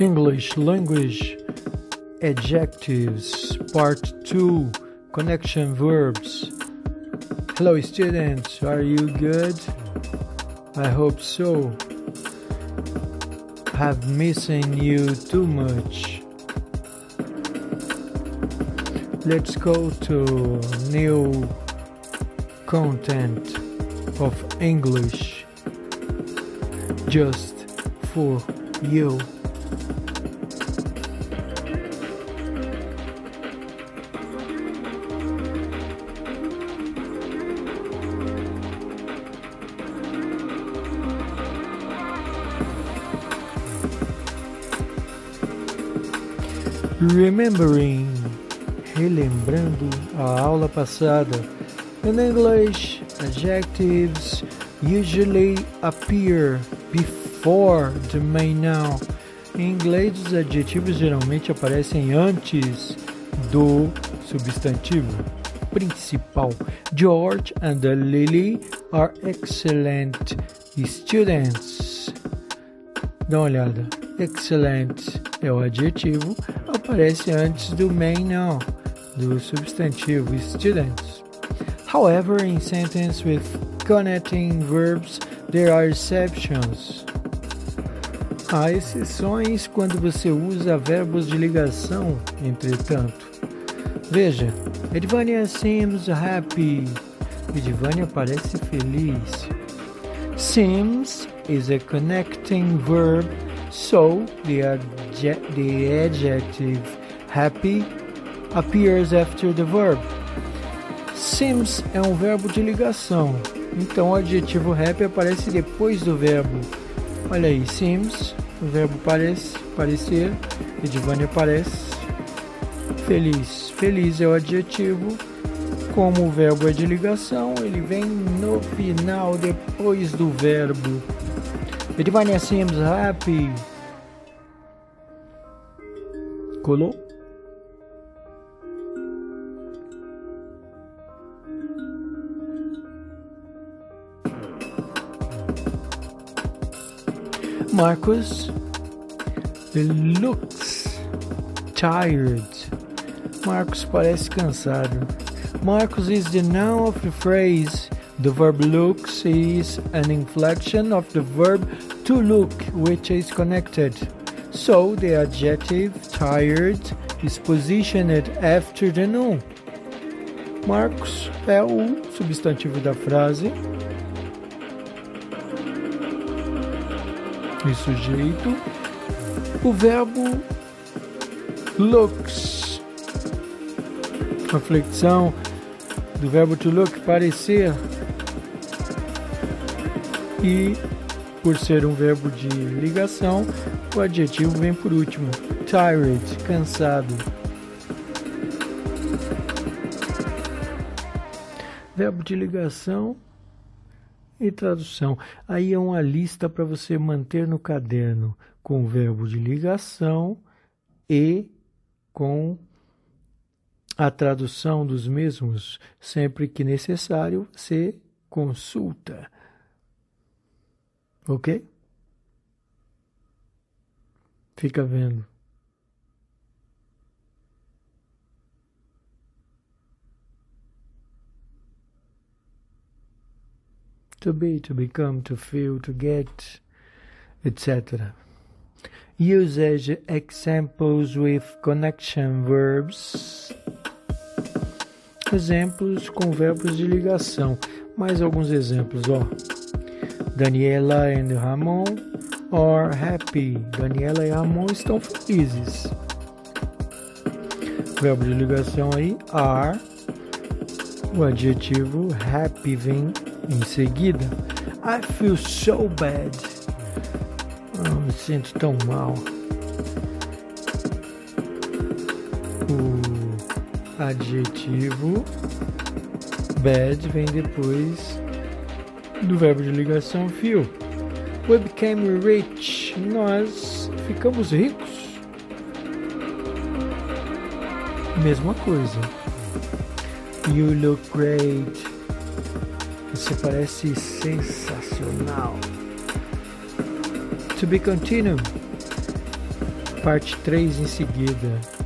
English language adjectives part 2 connection verbs. Hello students. Are you good? I hope so. Have missing you too much. Let's go to new content of english. Just for you Remembering, relembrando a aula passada. In English, adjectives usually appear before the main noun. Em inglês, os adjetivos geralmente aparecem antes do substantivo principal. George and Lily are excellent students. Dá uma olhada. Excellent é o adjetivo, aparece antes do main noun, do substantivo students. However, in sentence with connecting verbs, there are exceptions. Há exceções quando você usa verbos de ligação, entretanto. Veja, Edvania seems happy. Edvania parece feliz. Seems is a connecting verb So the, adje the adjective happy appears after the verb. Seems é um verbo de ligação, então o adjetivo happy aparece depois do verbo. Olha aí, seems, o verbo parece, parecer, Edivane aparece. Feliz, feliz é o adjetivo. Como o verbo é de ligação, ele vem no final, depois do verbo. Edivania seems happy. Colou? Marcus looks tired. Marcos parece cansado. Marcus is the noun of the phrase. The verb looks is an inflection of the verb to look, which is connected. So the adjective tired is positioned after the noun. Marcos é o substantivo da frase. E sujeito. O verbo looks. A do verbo to look, parecer. E por ser um verbo de ligação, o adjetivo vem por último. Tired, cansado. Verbo de ligação e tradução. Aí é uma lista para você manter no caderno com o verbo de ligação e com a tradução dos mesmos. Sempre que necessário, você consulta. Ok? Fica vendo. To be, to become, to feel, to get, etc. As examples with connection verbs. Exemplos com verbos de ligação. Mais alguns exemplos, ó. Daniela and Ramon are happy. Daniela e Ramon estão felizes. Verbo de ligação aí, are. O adjetivo happy vem em seguida. I feel so bad. Oh, me sinto tão mal. O adjetivo bad vem depois do verbo de ligação feel. We became rich. Nós ficamos ricos. Mesma coisa. You look great. Você parece sensacional. To be continued. parte 3 em seguida.